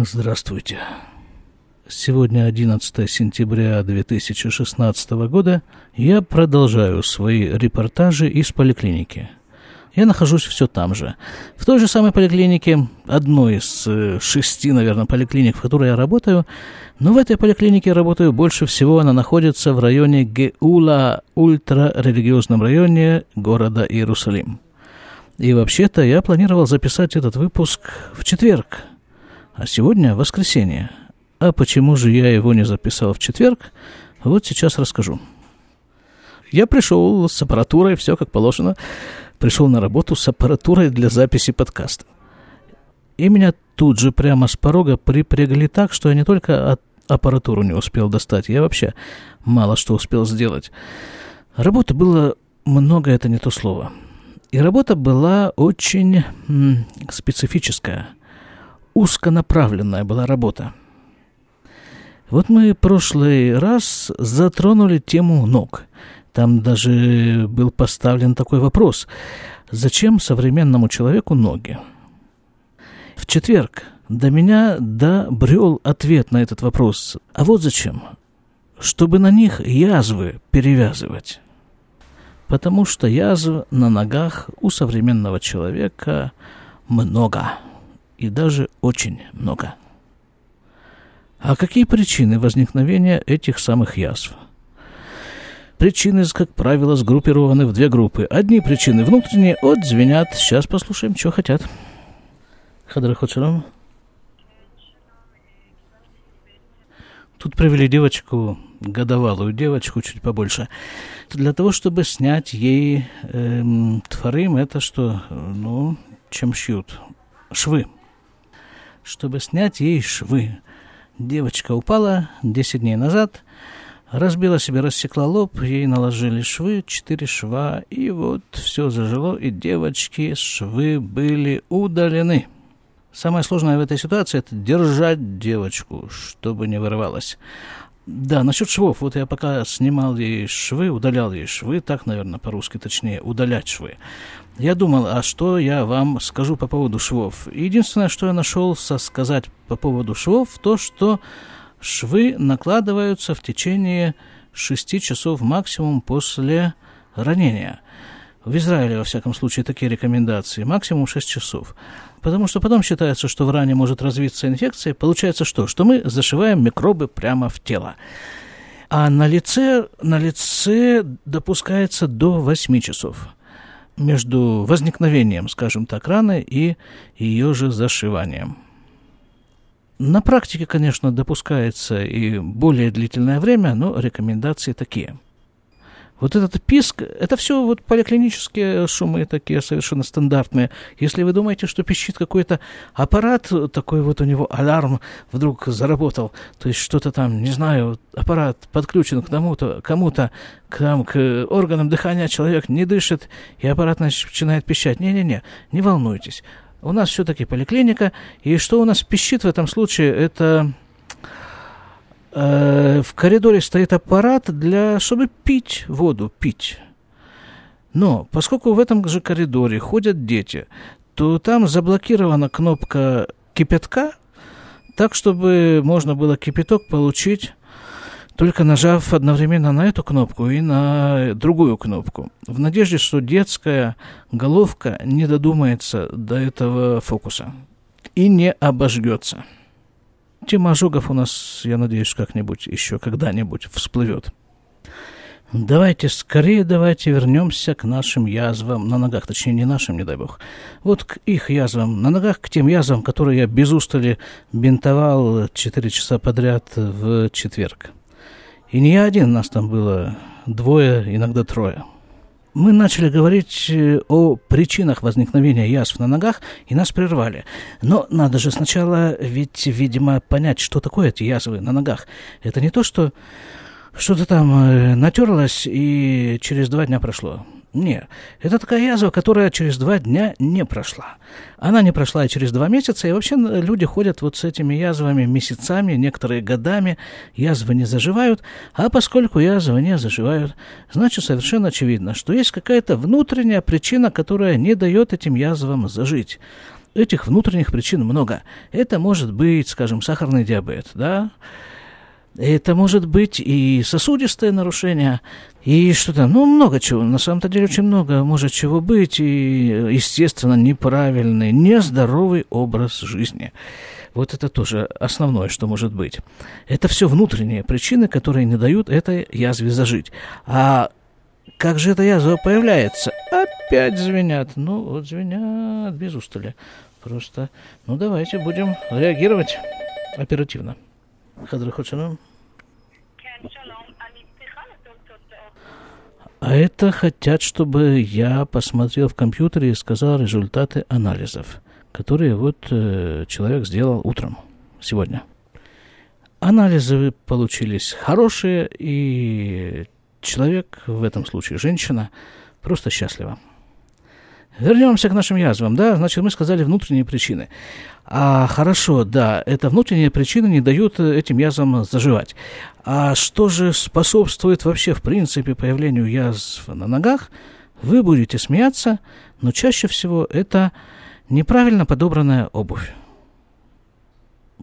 Здравствуйте. Сегодня 11 сентября 2016 года. Я продолжаю свои репортажи из поликлиники. Я нахожусь все там же. В той же самой поликлинике, одной из э, шести, наверное, поликлиник, в которой я работаю. Но в этой поликлинике работаю больше всего. Она находится в районе Геула, ультрарелигиозном районе города Иерусалим. И вообще-то я планировал записать этот выпуск в четверг, а сегодня воскресенье. А почему же я его не записал в четверг, вот сейчас расскажу. Я пришел с аппаратурой, все как положено. Пришел на работу с аппаратурой для записи подкаста. И меня тут же прямо с порога припрягли так, что я не только от аппаратуру не успел достать, я вообще мало что успел сделать. Работы было много, это не то слово. И работа была очень м, специфическая – узконаправленная была работа. Вот мы прошлый раз затронули тему ног. Там даже был поставлен такой вопрос. Зачем современному человеку ноги? В четверг до меня добрел ответ на этот вопрос. А вот зачем? Чтобы на них язвы перевязывать. Потому что язв на ногах у современного человека много и даже очень много. А какие причины возникновения этих самых язв? Причины, как правило, сгруппированы в две группы. Одни причины внутренние, от звенят. Сейчас послушаем, что хотят. Хочарам. Тут привели девочку, годовалую девочку, чуть побольше, для того, чтобы снять ей эм, тфарим, это что, ну, чем шьют? Швы чтобы снять ей швы. Девочка упала 10 дней назад, разбила себе, рассекла лоб, ей наложили швы, 4 шва, и вот все зажило, и девочки швы были удалены. Самое сложное в этой ситуации – это держать девочку, чтобы не вырывалась. Да, насчет швов. Вот я пока снимал ей швы, удалял ей швы, так, наверное, по-русски точнее, удалять швы. Я думал, а что я вам скажу по поводу швов? Единственное, что я нашел сказать по поводу швов, то, что швы накладываются в течение 6 часов максимум после ранения. В Израиле, во всяком случае, такие рекомендации. Максимум 6 часов. Потому что потом считается, что в ране может развиться инфекция. Получается что? Что мы зашиваем микробы прямо в тело. А на лице, на лице допускается до 8 часов между возникновением, скажем так, раны и ее же зашиванием. На практике, конечно, допускается и более длительное время, но рекомендации такие – вот этот писк, это все вот поликлинические шумы такие совершенно стандартные. Если вы думаете, что пищит какой-то аппарат, такой вот у него аларм вдруг заработал, то есть что-то там, не знаю, аппарат подключен к тому-то, кому-то, к, там, к органам дыхания человек не дышит, и аппарат начинает пищать. Не-не-не, не волнуйтесь. У нас все-таки поликлиника, и что у нас пищит в этом случае, это Э, в коридоре стоит аппарат для, чтобы пить воду, пить. Но поскольку в этом же коридоре ходят дети, то там заблокирована кнопка кипятка, так, чтобы можно было кипяток получить только нажав одновременно на эту кнопку и на другую кнопку, в надежде, что детская головка не додумается до этого фокуса и не обожгется. Тема ожогов у нас, я надеюсь, как-нибудь еще когда-нибудь всплывет. Давайте скорее, давайте вернемся к нашим язвам на ногах, точнее не нашим, не дай бог. Вот к их язвам на ногах, к тем язвам, которые я без устали бинтовал 4 часа подряд в четверг. И не я один, нас там было двое, иногда трое мы начали говорить э, о причинах возникновения язв на ногах, и нас прервали. Но надо же сначала ведь, видимо, понять, что такое эти язвы на ногах. Это не то, что что-то там э, натерлось, и через два дня прошло. Нет, это такая язва, которая через два дня не прошла. Она не прошла и через два месяца, и вообще люди ходят вот с этими язвами месяцами, некоторые годами, язвы не заживают, а поскольку язвы не заживают, значит совершенно очевидно, что есть какая-то внутренняя причина, которая не дает этим язвам зажить. этих внутренних причин много. Это может быть, скажем, сахарный диабет, да, это может быть и сосудистое нарушение, и что там, ну, много чего, на самом-то деле очень много может чего быть, и, естественно, неправильный, нездоровый образ жизни. Вот это тоже основное, что может быть. Это все внутренние причины, которые не дают этой язве зажить. А как же эта язва появляется? Опять звенят. Ну, вот звенят без устали. Просто, ну, давайте будем реагировать оперативно. Хадрахочанам. А это хотят, чтобы я посмотрел в компьютере и сказал результаты анализов, которые вот э, человек сделал утром, сегодня. Анализы получились хорошие, и человек, в этом случае женщина, просто счастлива. Вернемся к нашим язвам, да, значит, мы сказали внутренние причины. А хорошо, да, это внутренние причины не дают этим язвам заживать. А что же способствует вообще, в принципе, появлению язв на ногах? Вы будете смеяться, но чаще всего это неправильно подобранная обувь.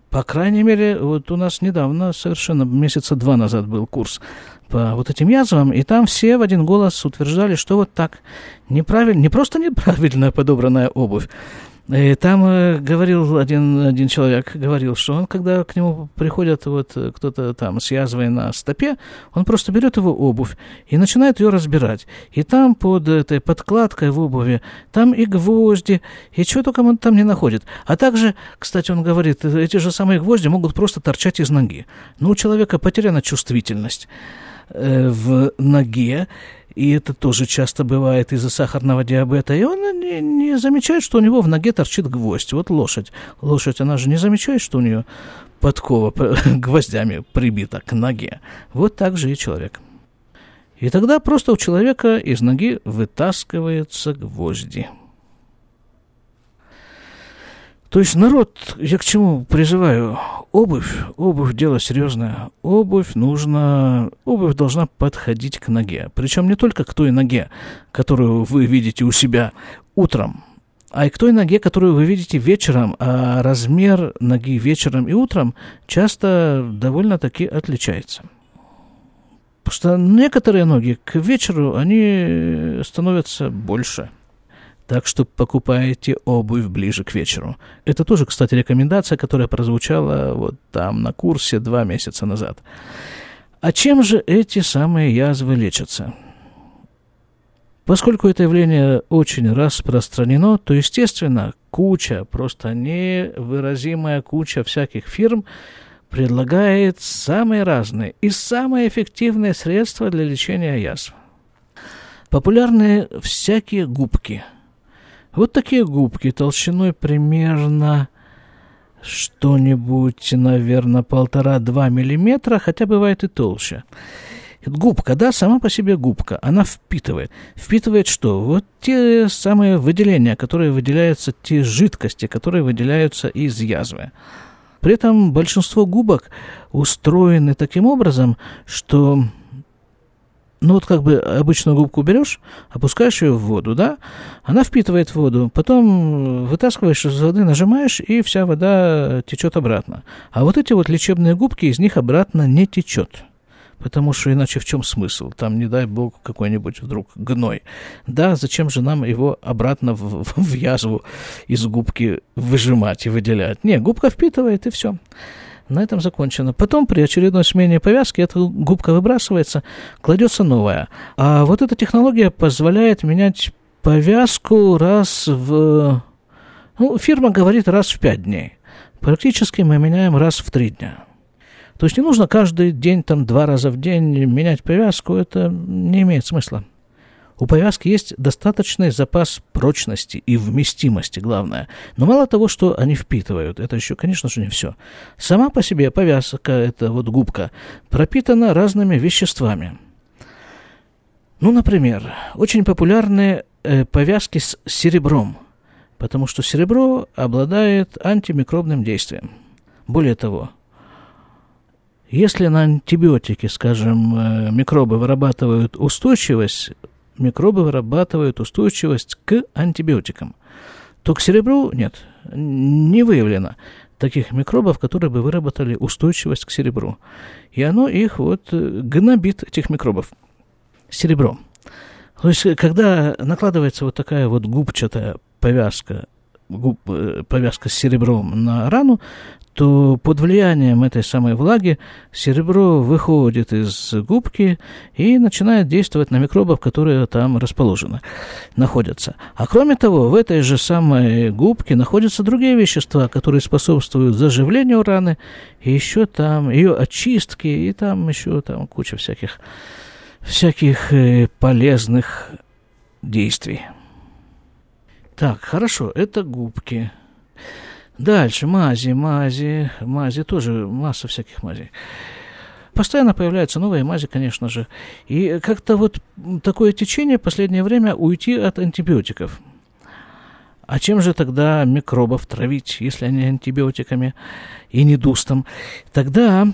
По крайней мере, вот у нас недавно, совершенно месяца два назад был курс по вот этим язвам, и там все в один голос утверждали, что вот так неправильно, не просто неправильно подобранная обувь, и там э, говорил один, один человек, говорил, что он, когда к нему приходят вот кто-то там с язвой на стопе, он просто берет его обувь и начинает ее разбирать. И там под этой подкладкой в обуви, там и гвозди, и что только он там не находит. А также, кстати, он говорит, эти же самые гвозди могут просто торчать из ноги. Но у человека потеряна чувствительность э, в ноге, и это тоже часто бывает из-за сахарного диабета, и он не, не замечает, что у него в ноге торчит гвоздь. Вот лошадь. Лошадь, она же не замечает, что у нее подкова гвоздями прибита к ноге. Вот так же и человек. И тогда просто у человека из ноги вытаскиваются гвозди. То есть народ, я к чему призываю? Обувь, обувь дело серьезное. Обувь нужно, обувь должна подходить к ноге. Причем не только к той ноге, которую вы видите у себя утром, а и к той ноге, которую вы видите вечером, а размер ноги вечером и утром часто довольно-таки отличается. Потому что некоторые ноги к вечеру, они становятся больше – так что покупаете обувь ближе к вечеру. Это тоже, кстати, рекомендация, которая прозвучала вот там на курсе два месяца назад. А чем же эти самые язвы лечатся? Поскольку это явление очень распространено, то, естественно, куча, просто невыразимая куча всяких фирм предлагает самые разные и самые эффективные средства для лечения язв. Популярны всякие губки – вот такие губки толщиной примерно что-нибудь, наверное, полтора-два миллиметра, хотя бывает и толще. Губка, да, сама по себе губка, она впитывает. Впитывает что? Вот те самые выделения, которые выделяются, те жидкости, которые выделяются из язвы. При этом большинство губок устроены таким образом, что ну вот как бы обычную губку берешь, опускаешь ее в воду, да, она впитывает воду, потом вытаскиваешь из воды, нажимаешь, и вся вода течет обратно. А вот эти вот лечебные губки, из них обратно не течет. Потому что иначе в чем смысл? Там, не дай бог, какой-нибудь вдруг гной. Да, зачем же нам его обратно в, в, в язву из губки выжимать и выделять? Не, губка впитывает, и все. На этом закончено. Потом при очередной смене повязки эта губка выбрасывается, кладется новая. А вот эта технология позволяет менять повязку раз в... Ну, фирма говорит раз в пять дней. Практически мы меняем раз в три дня. То есть не нужно каждый день, там, два раза в день менять повязку, это не имеет смысла. У повязки есть достаточный запас прочности и вместимости, главное. Но мало того, что они впитывают, это еще, конечно же, не все. Сама по себе повязка, эта вот губка, пропитана разными веществами. Ну, например, очень популярны э, повязки с серебром, потому что серебро обладает антимикробным действием. Более того, если на антибиотики, скажем, э, микробы вырабатывают устойчивость микробы вырабатывают устойчивость к антибиотикам, то к серебру нет. не выявлено таких микробов, которые бы выработали устойчивость к серебру. И оно их вот э, гнобит, этих микробов, серебром. То есть, когда накладывается вот такая вот губчатая повязка, губ, э, повязка с серебром на рану, то под влиянием этой самой влаги серебро выходит из губки и начинает действовать на микробов, которые там расположены, находятся. А кроме того, в этой же самой губке находятся другие вещества, которые способствуют заживлению раны, и еще там ее очистке, и там еще там куча всяких, всяких э, полезных действий. Так, хорошо, это губки. Дальше мази, мази, мази, тоже масса всяких мазей. Постоянно появляются новые мази, конечно же. И как-то вот такое течение в последнее время уйти от антибиотиков. А чем же тогда микробов травить, если они антибиотиками и не дустом? Тогда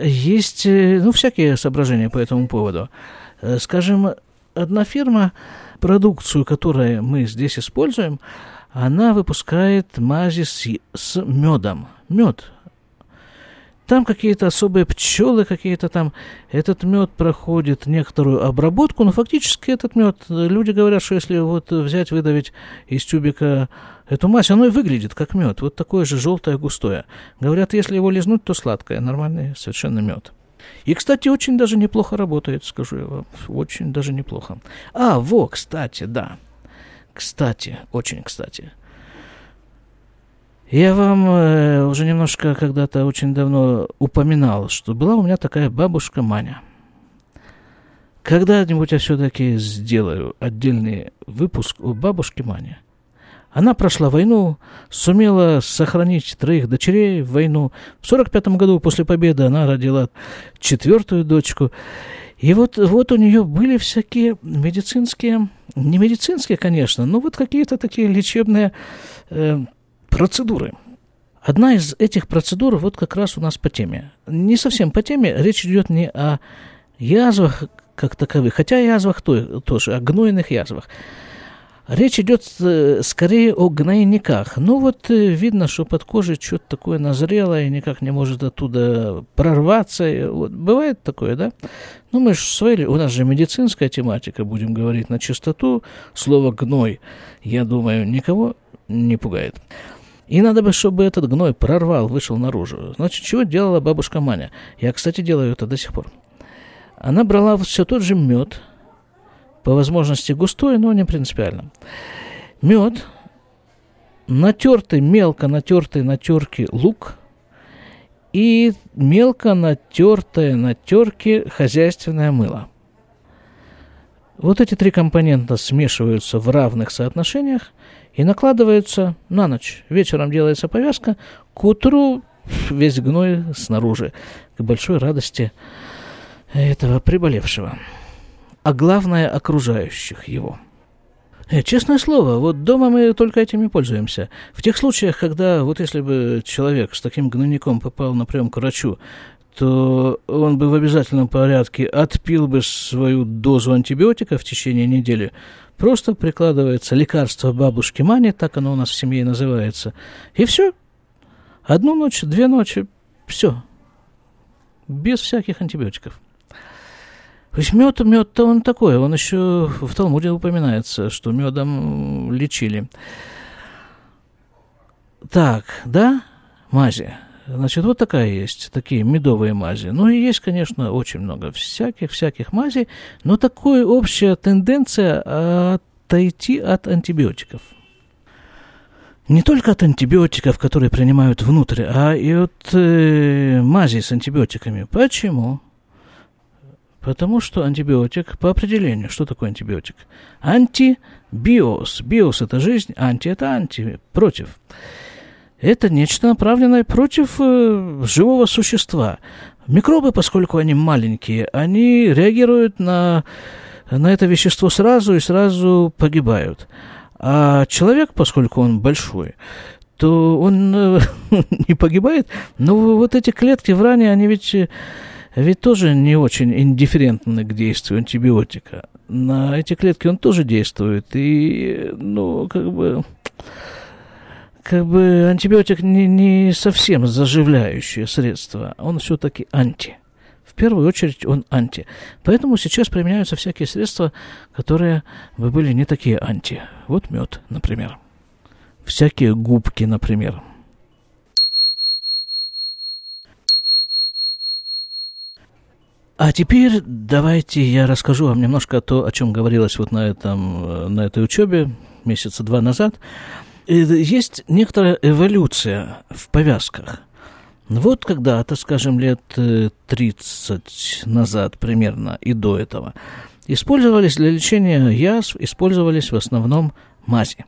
есть, э, ну, всякие соображения по этому поводу. Э, скажем, одна фирма, продукцию, которую мы здесь используем, она выпускает мази с, с медом. Мед. Там какие-то особые пчелы, какие-то там. Этот мед проходит некоторую обработку, но фактически этот мед, люди говорят, что если вот взять, выдавить из тюбика эту мазь, оно и выглядит как мед, вот такое же желтое, густое. Говорят, если его лизнуть, то сладкое, нормальный совершенно мед. И, кстати, очень даже неплохо работает, скажу я вам, очень даже неплохо. А, во, кстати, да. Кстати, очень кстати. Я вам э, уже немножко когда-то очень давно упоминал, что была у меня такая бабушка Маня. Когда-нибудь я все-таки сделаю отдельный выпуск о бабушке Мане. Она прошла войну, сумела сохранить троих дочерей в войну. В 45 году после победы она родила четвертую дочку. И вот, вот у нее были всякие медицинские, не медицинские, конечно, но вот какие-то такие лечебные э, процедуры. Одна из этих процедур вот как раз у нас по теме. Не совсем по теме, речь идет не о язвах как таковых, хотя о язвах то, тоже, о гнойных язвах. Речь идет э, скорее о гнойниках. Ну вот э, видно, что под кожей что-то такое назрело и никак не может оттуда прорваться. Вот, бывает такое, да? Ну мы же свои, у нас же медицинская тематика, будем говорить на чистоту. Слово «гной», я думаю, никого не пугает. И надо бы, чтобы этот гной прорвал, вышел наружу. Значит, чего делала бабушка Маня? Я, кстати, делаю это до сих пор. Она брала все тот же мед, по возможности густой, но не принципиально. Мед, натертый, мелко натертый на терке лук и мелко натертое на терке хозяйственное мыло. Вот эти три компонента смешиваются в равных соотношениях и накладываются на ночь. Вечером делается повязка, к утру весь гной снаружи, к большой радости этого приболевшего а главное окружающих его. Э, честное слово, вот дома мы только этими пользуемся. В тех случаях, когда вот если бы человек с таким гнойником попал на прием к врачу, то он бы в обязательном порядке отпил бы свою дозу антибиотика в течение недели. Просто прикладывается лекарство бабушки Мани, так оно у нас в семье называется. И все. Одну ночь, две ночи, все. Без всяких антибиотиков. То есть мед, мед-то он такой, он еще в Талмуде упоминается, что медом лечили. Так, да, мази. Значит, вот такая есть, такие медовые мази. Ну и есть, конечно, очень много всяких-всяких мазей, но такая общая тенденция отойти от антибиотиков. Не только от антибиотиков, которые принимают внутрь, а и от э, мази с антибиотиками. Почему? Потому что антибиотик, по определению, что такое антибиотик? Антибиос. Биос – это жизнь, анти – это анти, против. Это нечто направленное против э, живого существа. Микробы, поскольку они маленькие, они реагируют на, на это вещество сразу и сразу погибают. А человек, поскольку он большой, то он э, не погибает. Но вот эти клетки в ране, они ведь ведь тоже не очень индифферентны к действию антибиотика. На эти клетки он тоже действует. И, ну, как бы, как бы антибиотик не, не совсем заживляющее средство, он все-таки анти. В первую очередь он анти. Поэтому сейчас применяются всякие средства, которые бы были не такие анти. Вот мед, например. Всякие губки, например. А теперь давайте я расскажу вам немножко то, о чем говорилось вот на, этом, э, на этой учебе месяца два назад. Есть некоторая эволюция в повязках. Вот когда-то, скажем, лет 30 э, назад примерно и до этого, использовались для лечения язв, использовались в основном мази.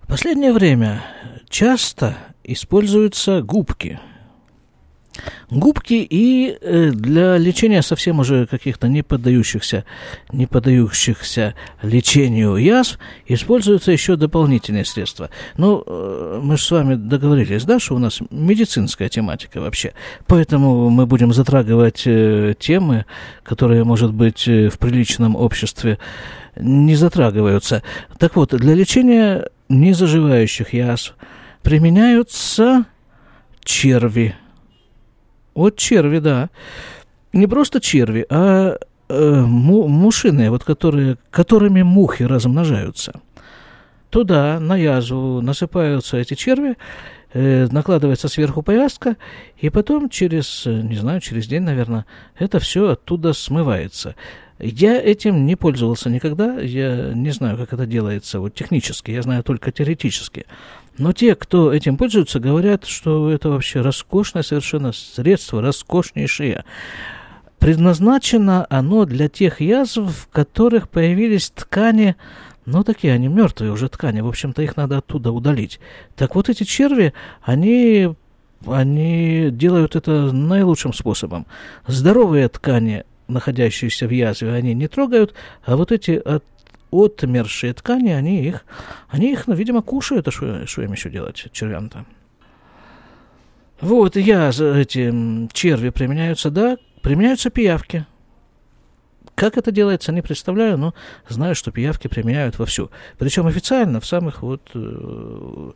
В последнее время часто используются губки – Губки и э, для лечения совсем уже каких-то не поддающихся, не поддающихся лечению язв используются еще дополнительные средства. Ну, э, мы же с вами договорились, да, что у нас медицинская тематика вообще. Поэтому мы будем затрагивать э, темы, которые, может быть, в приличном обществе не затрагиваются. Так вот, для лечения незаживающих язв применяются черви – вот черви, да. Не просто черви, а э, му, мушиные, вот которые, которыми мухи размножаются. Туда, на язву, насыпаются эти черви, э, накладывается сверху повязка, и потом через, не знаю, через день, наверное, это все оттуда смывается. Я этим не пользовался никогда, я не знаю, как это делается вот технически, я знаю только теоретически. Но те, кто этим пользуются, говорят, что это вообще роскошное совершенно средство, роскошнейшее. Предназначено оно для тех язв, в которых появились ткани, ну, такие они мертвые уже ткани, в общем-то, их надо оттуда удалить. Так вот эти черви, они, они делают это наилучшим способом. Здоровые ткани, находящиеся в язве, они не трогают, а вот эти от отмершие ткани, они их, они их, ну, видимо, кушают, а что, им еще делать, червям-то? Вот, я, эти черви применяются, да, применяются пиявки. Как это делается, не представляю, но знаю, что пиявки применяют вовсю. Причем официально, в самых вот, э,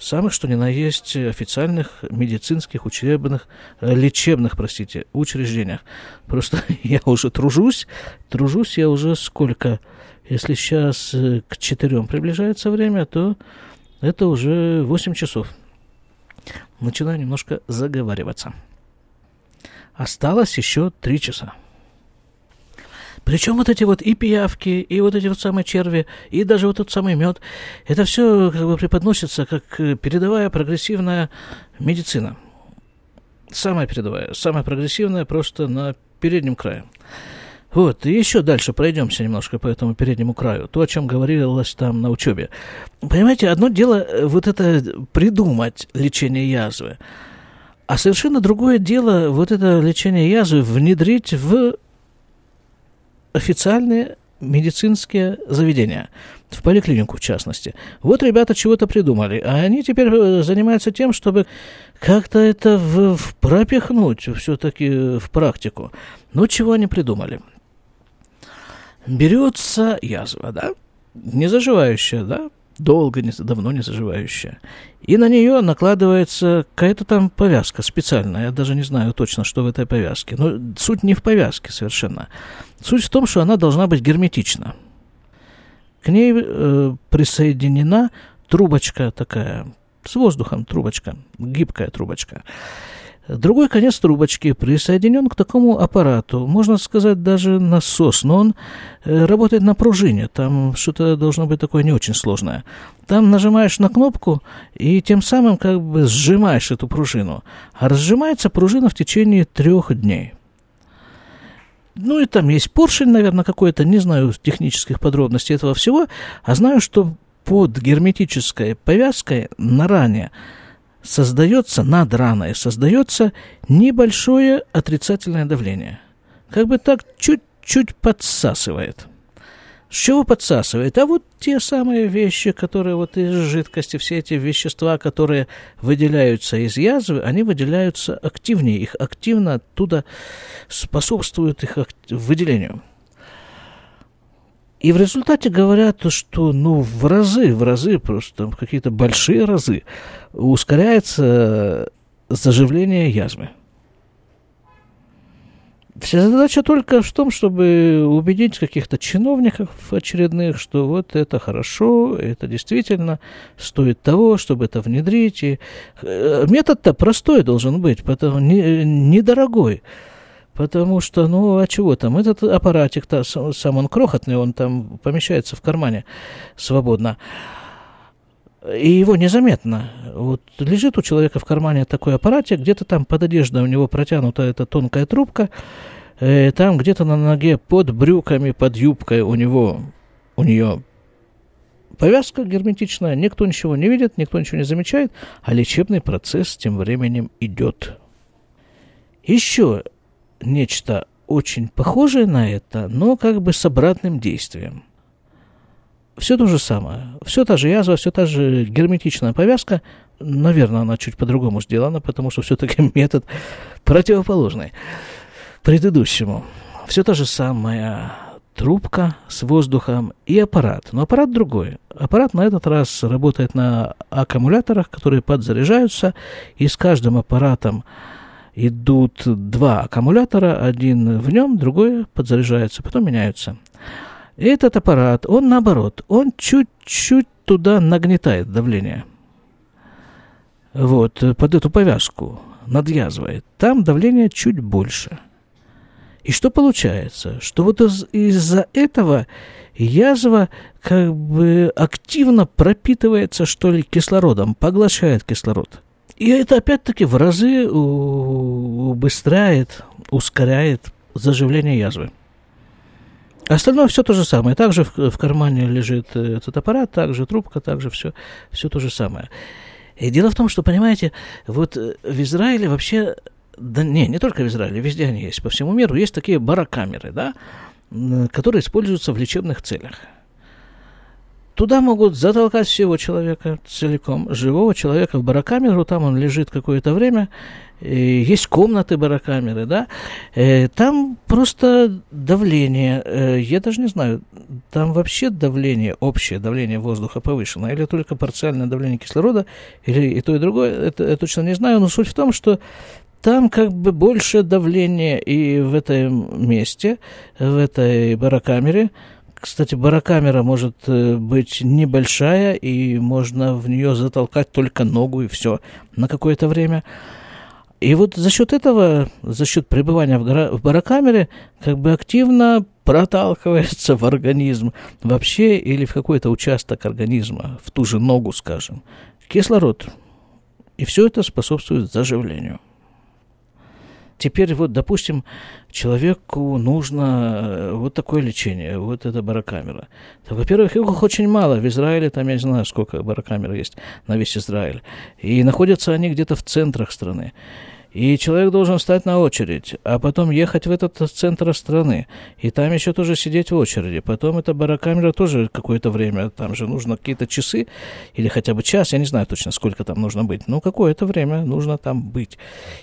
самых, что ни на есть, официальных медицинских, учебных, э, лечебных, простите, учреждениях. Просто я уже тружусь, тружусь я уже сколько, если сейчас э, к четырем приближается время, то это уже 8 часов. Начинаю немножко заговариваться. Осталось еще 3 часа. Причем вот эти вот и пиявки, и вот эти вот самые черви, и даже вот тот самый мед, это все как бы преподносится как э, передовая прогрессивная медицина. Самая передовая, самая прогрессивная просто на переднем крае. Вот, и еще дальше пройдемся немножко по этому переднему краю. То, о чем говорилось там на учебе. Понимаете, одно дело э, вот это придумать лечение язвы, а совершенно другое дело вот это лечение язвы внедрить в официальные медицинские заведения, в поликлинику в частности. Вот ребята чего-то придумали, а они теперь э, занимаются тем, чтобы как-то это в, в пропихнуть все-таки в практику. Ну, чего они придумали? берется язва, да, не заживающая, да, долго, не, давно не заживающая. И на нее накладывается какая-то там повязка специальная. Я даже не знаю точно, что в этой повязке. Но суть не в повязке совершенно. Суть в том, что она должна быть герметична. К ней э, присоединена трубочка такая, с воздухом трубочка, гибкая трубочка. Другой конец трубочки присоединен к такому аппарату, можно сказать, даже насос, но он э, работает на пружине, там что-то должно быть такое не очень сложное. Там нажимаешь на кнопку и тем самым как бы сжимаешь эту пружину, а разжимается пружина в течение трех дней. Ну и там есть поршень, наверное, какой-то, не знаю технических подробностей этого всего, а знаю, что под герметической повязкой на ране – создается над раной, создается небольшое отрицательное давление. Как бы так чуть-чуть подсасывает. С чего подсасывает? А вот те самые вещи, которые вот из жидкости, все эти вещества, которые выделяются из язвы, они выделяются активнее, их активно оттуда способствуют их выделению. И в результате говорят, что ну, в разы, в разы, просто какие-то большие разы ускоряется заживление язвы. Вся задача только в том, чтобы убедить каких-то чиновников очередных, что вот это хорошо, это действительно стоит того, чтобы это внедрить. И э, метод-то простой должен быть, потому не, недорогой. Потому что, ну, а чего там? Этот аппаратик-то сам он крохотный, он там помещается в кармане свободно. И его незаметно. Вот лежит у человека в кармане такой аппаратик, где-то там под одеждой у него протянута эта тонкая трубка, э, там где-то на ноге под брюками, под юбкой у него, у нее повязка герметичная, никто ничего не видит, никто ничего не замечает, а лечебный процесс тем временем идет. Еще нечто очень похожее на это, но как бы с обратным действием. Все то же самое. Все та же язва, все та же герметичная повязка. Наверное, она чуть по-другому сделана, потому что все-таки метод противоположный предыдущему. Все та же самая трубка с воздухом и аппарат. Но аппарат другой. Аппарат на этот раз работает на аккумуляторах, которые подзаряжаются, и с каждым аппаратом идут два аккумулятора, один в нем, другой подзаряжается, потом меняются. Этот аппарат, он наоборот, он чуть-чуть туда нагнетает давление. Вот, под эту повязку надъязвает. Там давление чуть больше. И что получается? Что вот из- из-за этого язва как бы активно пропитывается, что ли, кислородом, поглощает кислород. И это опять-таки в разы убыстряет, ускоряет заживление язвы. Остальное все то же самое. Также в, в кармане лежит этот аппарат, также трубка, также все, все то же самое. И дело в том, что, понимаете, вот в Израиле вообще, да не, не только в Израиле, везде они есть, по всему миру, есть такие барокамеры, да, которые используются в лечебных целях. Туда могут затолкать всего человека целиком, живого человека. В барокамеру, там он лежит какое-то время, есть комнаты барокамеры, да, там просто давление, я даже не знаю, там вообще давление, общее давление воздуха повышено, или только парциальное давление кислорода, или и то, и другое, это я точно не знаю, но суть в том, что там как бы больше давления и в этом месте, в этой барокамере, кстати, барокамера может быть небольшая, и можно в нее затолкать только ногу, и все, на какое-то время. И вот за счет этого, за счет пребывания в, гора, в барокамере, как бы активно проталкивается в организм вообще или в какой-то участок организма, в ту же ногу, скажем, кислород. И все это способствует заживлению. Теперь вот, допустим, человеку нужно вот такое лечение, вот эта барокамера. Во-первых, их очень мало. В Израиле там, я не знаю, сколько барокамер есть на весь Израиль. И находятся они где-то в центрах страны. И человек должен встать на очередь, а потом ехать в этот центр страны. И там еще тоже сидеть в очереди. Потом эта барокамера тоже какое-то время, там же нужно какие-то часы или хотя бы час, я не знаю точно, сколько там нужно быть. Ну, какое-то время нужно там быть.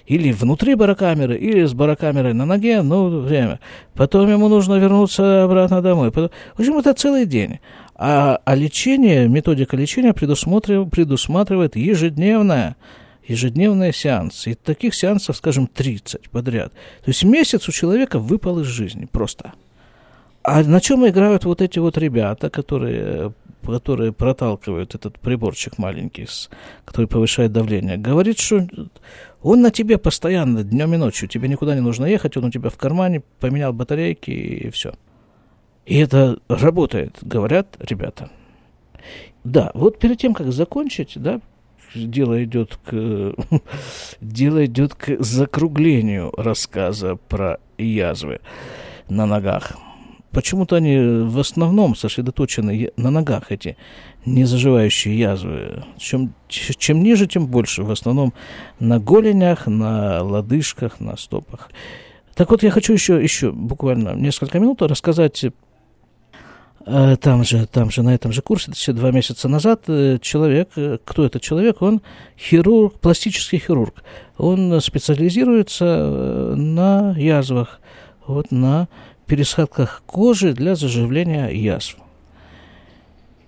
Или внутри барокамеры, или с барокамерой на ноге, ну, время. Потом ему нужно вернуться обратно домой. Потом... В общем, это целый день. А, а лечение, методика лечения предусматривает, предусматривает ежедневное ежедневные сеансы. И таких сеансов, скажем, 30 подряд. То есть месяц у человека выпал из жизни просто. А на чем играют вот эти вот ребята, которые, которые проталкивают этот приборчик маленький, который повышает давление? Говорит, что он на тебе постоянно, днем и ночью. Тебе никуда не нужно ехать, он у тебя в кармане, поменял батарейки и все. И это работает, говорят ребята. Да, вот перед тем, как закончить, да, дело идет к дело идет к закруглению рассказа про язвы на ногах. Почему-то они в основном сосредоточены на ногах, эти незаживающие язвы. Чем, чем ниже, тем больше. В основном на голенях, на лодыжках, на стопах. Так вот, я хочу еще, еще буквально несколько минут рассказать там же, там же, на этом же курсе, два месяца назад, э, человек, э, кто этот человек, он хирург, пластический хирург. Он специализируется на язвах, вот на пересадках кожи для заживления язв.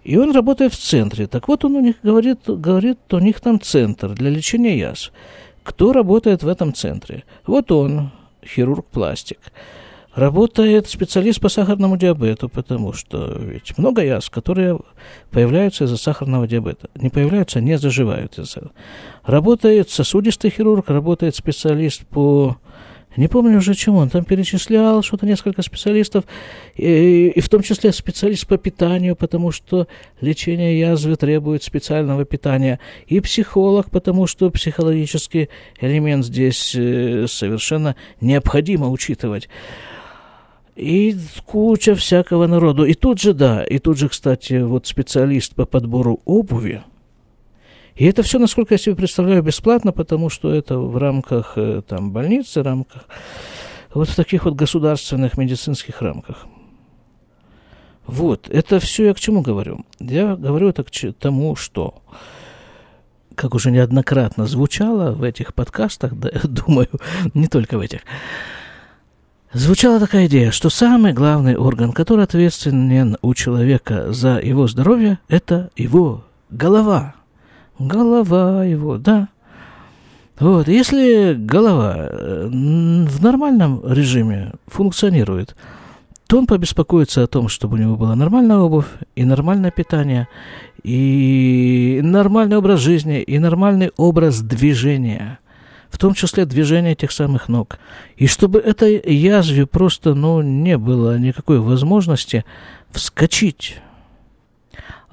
И он работает в центре. Так вот, он у них говорит, говорит, у них там центр для лечения язв. Кто работает в этом центре? Вот он, хирург-пластик. Работает специалист по сахарному диабету, потому что ведь много язв, которые появляются из-за сахарного диабета. Не появляются, не заживают из-за Работает сосудистый хирург, работает специалист по не помню уже чему, он там перечислял что-то несколько специалистов, и, и в том числе специалист по питанию, потому что лечение язвы требует специального питания, и психолог, потому что психологический элемент здесь э, совершенно необходимо учитывать. И куча всякого народу. И тут же, да, и тут же, кстати, вот специалист по подбору обуви – и это все, насколько я себе представляю, бесплатно, потому что это в рамках э, там, больницы, в рамках вот в таких вот государственных медицинских рамках. Вот, это все я к чему говорю? Я говорю это к тому, что, как уже неоднократно звучало в этих подкастах, да, думаю, не только в этих, звучала такая идея, что самый главный орган, который ответственен у человека за его здоровье, это его голова – голова его, да. Вот, если голова э, в нормальном режиме функционирует, то он побеспокоится о том, чтобы у него была нормальная обувь и нормальное питание, и нормальный образ жизни, и нормальный образ движения, в том числе движение тех самых ног. И чтобы этой язве просто ну, не было никакой возможности вскочить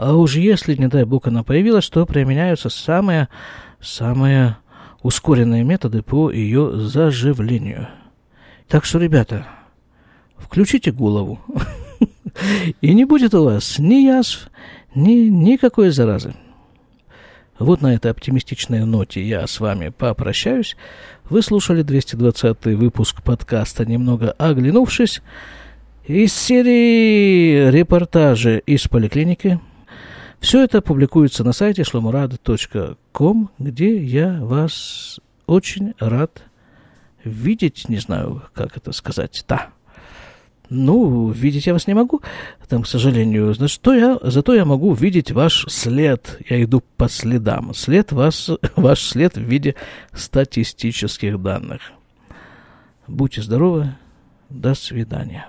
а уж если, не дай бог, она появилась, то применяются самые, самые ускоренные методы по ее заживлению. Так что, ребята, включите голову, и не будет у вас ни язв, ни никакой заразы. Вот на этой оптимистичной ноте я с вами попрощаюсь. Вы слушали 220 выпуск подкаста «Немного оглянувшись» из серии репортажи из поликлиники – все это публикуется на сайте shlomurad.com, где я вас очень рад видеть, не знаю, как это сказать, да. Ну, видеть я вас не могу, там, к сожалению, значит, что я, зато я могу видеть ваш след. Я иду по следам. След вас, ваш след в виде статистических данных. Будьте здоровы, до свидания.